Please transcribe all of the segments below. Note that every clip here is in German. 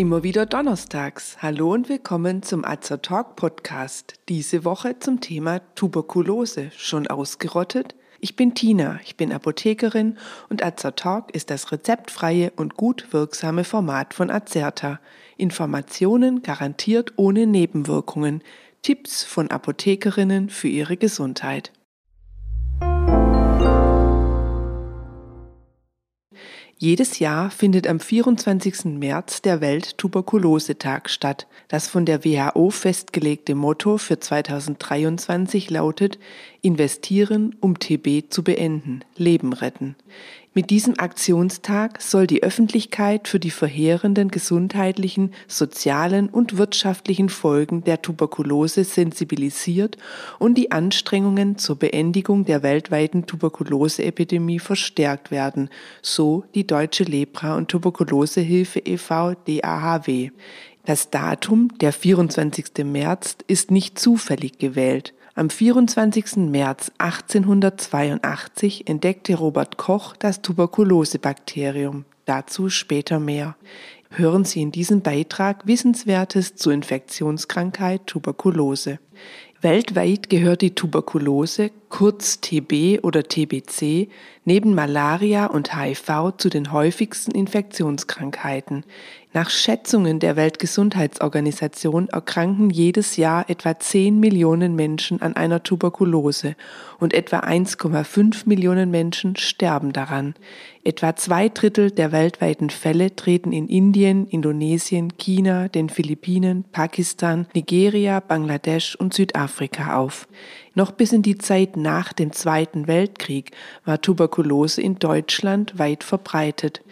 Immer wieder donnerstags. Hallo und willkommen zum Azer Talk Podcast. Diese Woche zum Thema Tuberkulose. Schon ausgerottet? Ich bin Tina, ich bin Apothekerin und Azer Talk ist das rezeptfreie und gut wirksame Format von Azerta. Informationen garantiert ohne Nebenwirkungen. Tipps von Apothekerinnen für ihre Gesundheit. Jedes Jahr findet am 24. März der Welttuberkulosetag statt. Das von der WHO festgelegte Motto für 2023 lautet Investieren, um TB zu beenden, Leben retten. Mit diesem Aktionstag soll die Öffentlichkeit für die verheerenden gesundheitlichen, sozialen und wirtschaftlichen Folgen der Tuberkulose sensibilisiert und die Anstrengungen zur Beendigung der weltweiten Tuberkuloseepidemie verstärkt werden, so die Deutsche Lepra- und Tuberkulosehilfe e.V. DAHW. Das Datum, der 24. März, ist nicht zufällig gewählt. Am 24. März 1882 entdeckte Robert Koch das Tuberkulosebakterium. Dazu später mehr. Hören Sie in diesem Beitrag Wissenswertes zur Infektionskrankheit Tuberkulose. Weltweit gehört die Tuberkulose, kurz TB oder TBC, neben Malaria und HIV zu den häufigsten Infektionskrankheiten. Nach Schätzungen der Weltgesundheitsorganisation erkranken jedes Jahr etwa 10 Millionen Menschen an einer Tuberkulose und etwa 1,5 Millionen Menschen sterben daran. Etwa zwei Drittel der weltweiten Fälle treten in Indien, Indonesien, China, den Philippinen, Pakistan, Nigeria, Bangladesch und Südafrika auf. Noch bis in die Zeit nach dem Zweiten Weltkrieg war Tuberkulose in Deutschland weit verbreitet.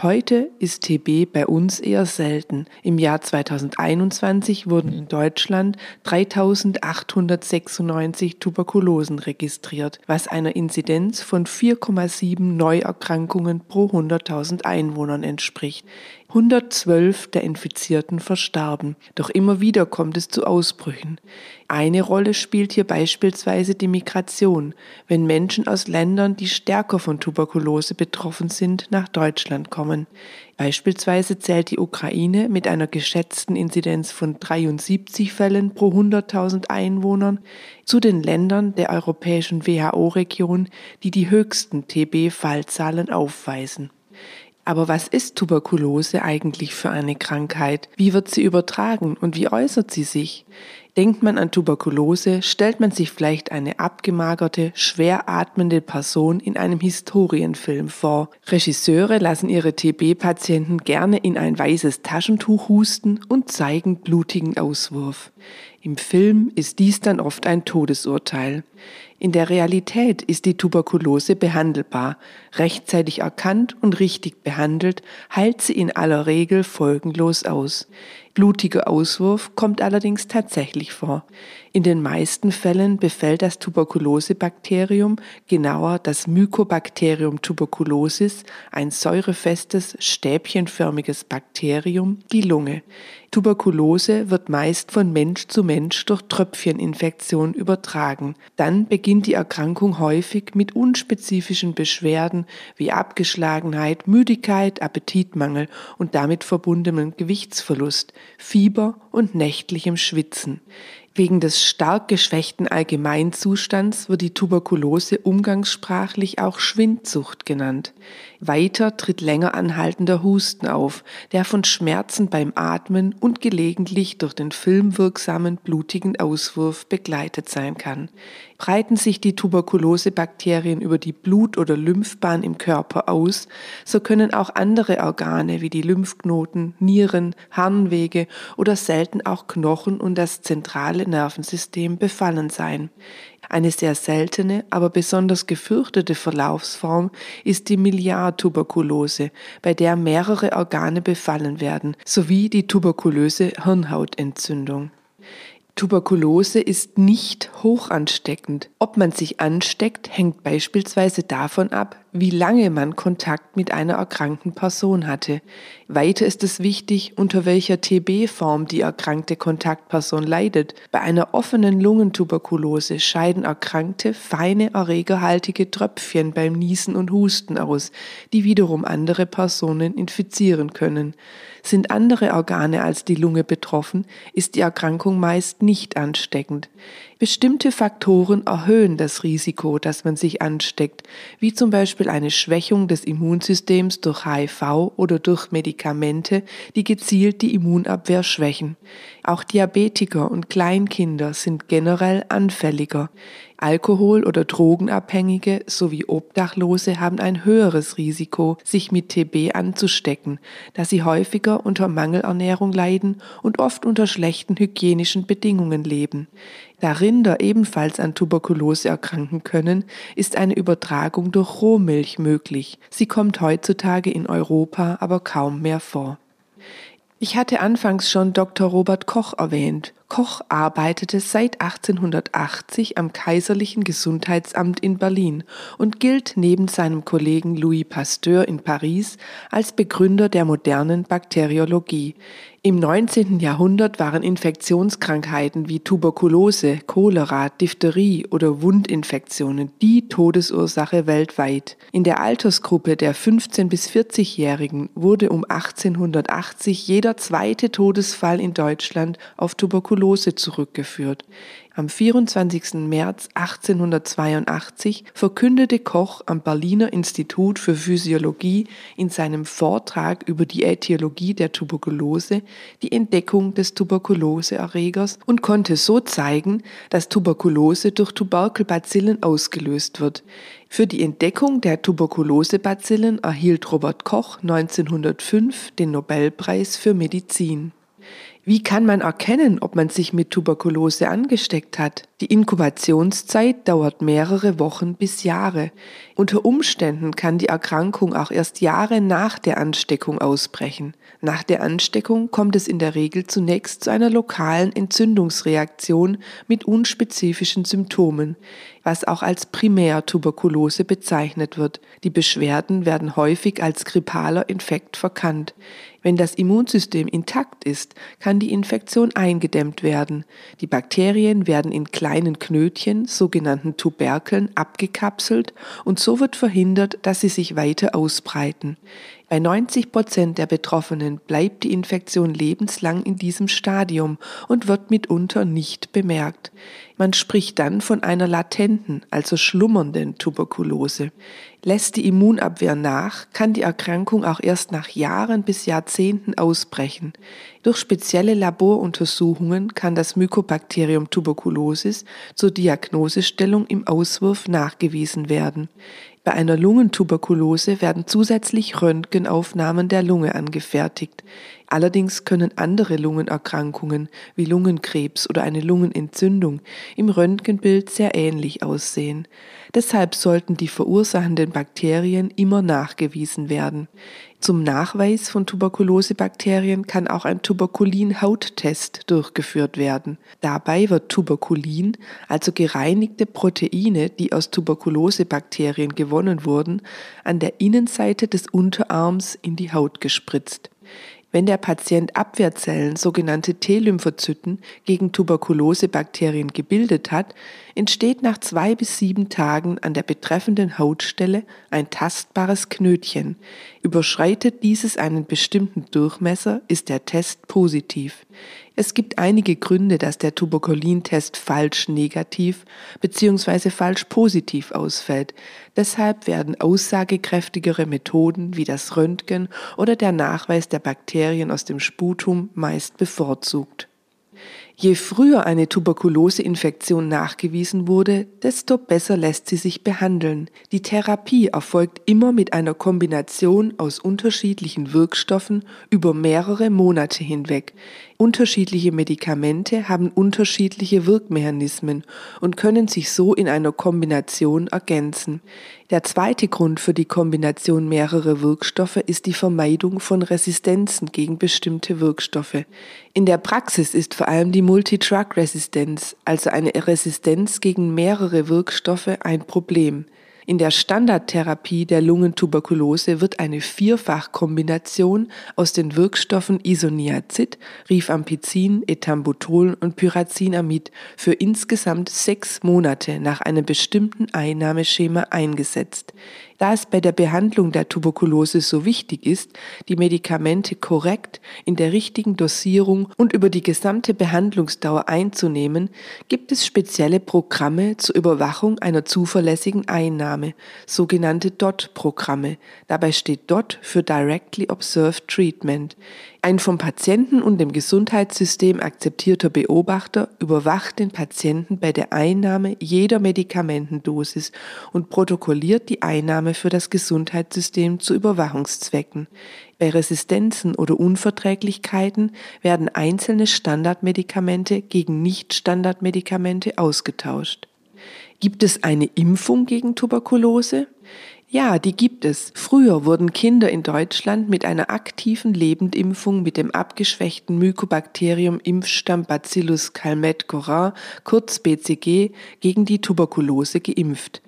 Heute ist TB bei uns eher selten. Im Jahr 2021 wurden in Deutschland 3896 Tuberkulosen registriert, was einer Inzidenz von 4,7 Neuerkrankungen pro 100.000 Einwohnern entspricht. 112 der Infizierten verstarben. Doch immer wieder kommt es zu Ausbrüchen. Eine Rolle spielt hier beispielsweise die Migration, wenn Menschen aus Ländern, die stärker von Tuberkulose betroffen sind, nach Deutschland kommen. Beispielsweise zählt die Ukraine mit einer geschätzten Inzidenz von 73 Fällen pro 100.000 Einwohnern zu den Ländern der europäischen WHO-Region, die die höchsten TB-Fallzahlen aufweisen. Aber was ist Tuberkulose eigentlich für eine Krankheit? Wie wird sie übertragen und wie äußert sie sich? Denkt man an Tuberkulose, stellt man sich vielleicht eine abgemagerte, schwer atmende Person in einem Historienfilm vor. Regisseure lassen ihre TB-Patienten gerne in ein weißes Taschentuch husten und zeigen blutigen Auswurf. Im Film ist dies dann oft ein Todesurteil. In der Realität ist die Tuberkulose behandelbar. Rechtzeitig erkannt und richtig behandelt, heilt sie in aller Regel folgenlos aus. Blutiger Auswurf kommt allerdings tatsächlich vor. In den meisten Fällen befällt das Tuberkulosebakterium, genauer das Mycobacterium tuberculosis, ein säurefestes, stäbchenförmiges Bakterium, die Lunge. Tuberkulose wird meist von Mensch zu Mensch durch Tröpfcheninfektion übertragen. Dann beginnt die Erkrankung häufig mit unspezifischen Beschwerden wie Abgeschlagenheit, Müdigkeit, Appetitmangel und damit verbundenem Gewichtsverlust, Fieber und nächtlichem Schwitzen. Wegen des stark geschwächten Allgemeinzustands wird die Tuberkulose umgangssprachlich auch Schwindsucht genannt. Weiter tritt länger anhaltender Husten auf, der von Schmerzen beim Atmen und gelegentlich durch den filmwirksamen blutigen Auswurf begleitet sein kann. Breiten sich die Tuberkulosebakterien über die Blut- oder Lymphbahn im Körper aus, so können auch andere Organe wie die Lymphknoten, Nieren, Harnwege oder selten auch Knochen und das zentrale Nervensystem befallen sein. Eine sehr seltene, aber besonders gefürchtete Verlaufsform ist die Miliartuberkulose, bei der mehrere Organe befallen werden, sowie die tuberkulöse Hirnhautentzündung. Tuberkulose ist nicht hochansteckend. Ob man sich ansteckt, hängt beispielsweise davon ab, wie lange man Kontakt mit einer erkrankten Person hatte. Weiter ist es wichtig, unter welcher TB-Form die erkrankte Kontaktperson leidet. Bei einer offenen Lungentuberkulose scheiden Erkrankte feine erregerhaltige Tröpfchen beim Niesen und Husten aus, die wiederum andere Personen infizieren können. Sind andere Organe als die Lunge betroffen, ist die Erkrankung meist nicht ansteckend. Bestimmte Faktoren erhöhen das Risiko, dass man sich ansteckt, wie zum Beispiel eine Schwächung des Immunsystems durch HIV oder durch Medikamente, die gezielt die Immunabwehr schwächen. Auch Diabetiker und Kleinkinder sind generell anfälliger. Alkohol- oder Drogenabhängige sowie Obdachlose haben ein höheres Risiko, sich mit TB anzustecken, da sie häufiger unter Mangelernährung leiden und oft unter schlechten hygienischen Bedingungen leben. Da Rinder ebenfalls an Tuberkulose erkranken können, ist eine Übertragung durch Rohmilch möglich. Sie kommt heutzutage in Europa aber kaum mehr vor. Ich hatte anfangs schon Dr. Robert Koch erwähnt. Koch arbeitete seit 1880 am Kaiserlichen Gesundheitsamt in Berlin und gilt neben seinem Kollegen Louis Pasteur in Paris als Begründer der modernen Bakteriologie. Im 19. Jahrhundert waren Infektionskrankheiten wie Tuberkulose, Cholera, Diphtherie oder Wundinfektionen die Todesursache weltweit. In der Altersgruppe der 15 bis 40-Jährigen wurde um 1880 jeder zweite Todesfall in Deutschland auf Tuberkulose zurückgeführt. Am 24. März 1882 verkündete Koch am Berliner Institut für Physiologie in seinem Vortrag über die Äthiologie der Tuberkulose die Entdeckung des Tuberkuloseerregers und konnte so zeigen, dass Tuberkulose durch Tuberkelbazillen ausgelöst wird. Für die Entdeckung der Tuberkulosebazillen erhielt Robert Koch 1905 den Nobelpreis für Medizin. Wie kann man erkennen, ob man sich mit Tuberkulose angesteckt hat? Die Inkubationszeit dauert mehrere Wochen bis Jahre. Unter Umständen kann die Erkrankung auch erst Jahre nach der Ansteckung ausbrechen. Nach der Ansteckung kommt es in der Regel zunächst zu einer lokalen Entzündungsreaktion mit unspezifischen Symptomen, was auch als Primärtuberkulose bezeichnet wird. Die Beschwerden werden häufig als grippaler Infekt verkannt. Wenn das Immunsystem intakt ist, kann die Infektion eingedämmt werden. Die Bakterien werden in kleinen Knötchen, sogenannten Tuberkeln, abgekapselt und so wird verhindert, dass sie sich weiter ausbreiten. Bei 90 Prozent der Betroffenen bleibt die Infektion lebenslang in diesem Stadium und wird mitunter nicht bemerkt. Man spricht dann von einer latenten, also schlummernden Tuberkulose. Lässt die Immunabwehr nach, kann die Erkrankung auch erst nach Jahren bis Jahrzehnten ausbrechen. Durch spezielle Laboruntersuchungen kann das Mycobacterium tuberculosis zur Diagnosestellung im Auswurf nachgewiesen werden. Bei einer Lungentuberkulose werden zusätzlich Röntgenaufnahmen der Lunge angefertigt. Allerdings können andere Lungenerkrankungen wie Lungenkrebs oder eine Lungenentzündung im Röntgenbild sehr ähnlich aussehen. Deshalb sollten die verursachenden Bakterien immer nachgewiesen werden. Zum Nachweis von Tuberkulosebakterien kann auch ein Tuberkulin-Hauttest durchgeführt werden. Dabei wird Tuberkulin, also gereinigte Proteine, die aus Tuberkulosebakterien gewonnen wurden, an der Innenseite des Unterarms in die Haut gespritzt. Wenn der Patient Abwehrzellen, sogenannte T-Lymphozyten, gegen Tuberkulosebakterien gebildet hat, entsteht nach zwei bis sieben Tagen an der betreffenden Hautstelle ein tastbares Knötchen. Überschreitet dieses einen bestimmten Durchmesser, ist der Test positiv. Es gibt einige Gründe, dass der Tuberkulintest falsch negativ bzw. falsch positiv ausfällt. Deshalb werden aussagekräftigere Methoden wie das Röntgen oder der Nachweis der Bakterien aus dem Sputum meist bevorzugt. Je früher eine Tuberkuloseinfektion nachgewiesen wurde, desto besser lässt sie sich behandeln. Die Therapie erfolgt immer mit einer Kombination aus unterschiedlichen Wirkstoffen über mehrere Monate hinweg. Unterschiedliche Medikamente haben unterschiedliche Wirkmechanismen und können sich so in einer Kombination ergänzen. Der zweite Grund für die Kombination mehrerer Wirkstoffe ist die Vermeidung von Resistenzen gegen bestimmte Wirkstoffe. In der Praxis ist vor allem die Multidrug-Resistenz, also eine Resistenz gegen mehrere Wirkstoffe, ein Problem. In der Standardtherapie der Lungentuberkulose wird eine Vierfachkombination aus den Wirkstoffen Isoniazid, Rifampicin, Ethambutol und Pyrazinamid für insgesamt sechs Monate nach einem bestimmten Einnahmeschema eingesetzt. Da es bei der Behandlung der Tuberkulose so wichtig ist, die Medikamente korrekt, in der richtigen Dosierung und über die gesamte Behandlungsdauer einzunehmen, gibt es spezielle Programme zur Überwachung einer zuverlässigen Einnahme, sogenannte DOT-Programme. Dabei steht DOT für Directly Observed Treatment. Ein vom Patienten und dem Gesundheitssystem akzeptierter Beobachter überwacht den Patienten bei der Einnahme jeder Medikamentendosis und protokolliert die Einnahme für das Gesundheitssystem zu Überwachungszwecken. Bei Resistenzen oder Unverträglichkeiten werden einzelne Standardmedikamente gegen Nicht-Standardmedikamente ausgetauscht. Gibt es eine Impfung gegen Tuberkulose? Ja, die gibt es. Früher wurden Kinder in Deutschland mit einer aktiven Lebendimpfung mit dem abgeschwächten Mycobacterium Impfstamm Bacillus calmette-corin, kurz BCG, gegen die Tuberkulose geimpft.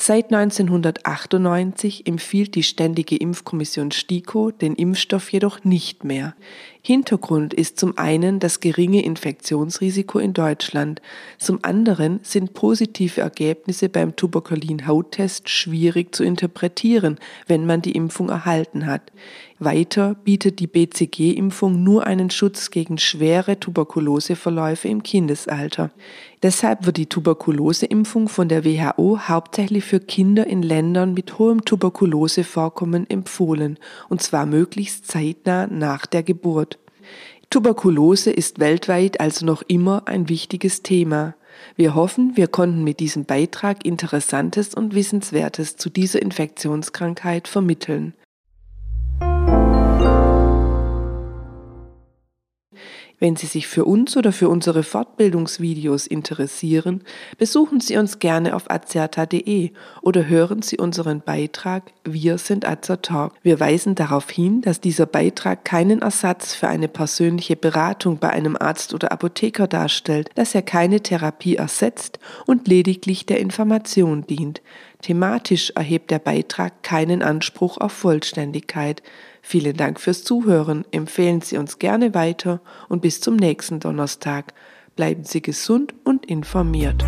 Seit 1998 empfiehlt die Ständige Impfkommission STIKO den Impfstoff jedoch nicht mehr. Hintergrund ist zum einen das geringe Infektionsrisiko in Deutschland, zum anderen sind positive Ergebnisse beim Tuberkulin-Hauttest schwierig zu interpretieren, wenn man die Impfung erhalten hat. Weiter bietet die BCG-Impfung nur einen Schutz gegen schwere Tuberkuloseverläufe im Kindesalter. Deshalb wird die Tuberkuloseimpfung von der WHO hauptsächlich für Kinder in Ländern mit hohem Tuberkulosevorkommen empfohlen, und zwar möglichst zeitnah nach der Geburt. Tuberkulose ist weltweit also noch immer ein wichtiges Thema. Wir hoffen, wir konnten mit diesem Beitrag Interessantes und Wissenswertes zu dieser Infektionskrankheit vermitteln. Wenn Sie sich für uns oder für unsere Fortbildungsvideos interessieren, besuchen Sie uns gerne auf azerta.de oder hören Sie unseren Beitrag Wir sind Azertalk. Wir weisen darauf hin, dass dieser Beitrag keinen Ersatz für eine persönliche Beratung bei einem Arzt oder Apotheker darstellt, dass er keine Therapie ersetzt und lediglich der Information dient. Thematisch erhebt der Beitrag keinen Anspruch auf Vollständigkeit. Vielen Dank fürs Zuhören. Empfehlen Sie uns gerne weiter und bis zum nächsten Donnerstag. Bleiben Sie gesund und informiert.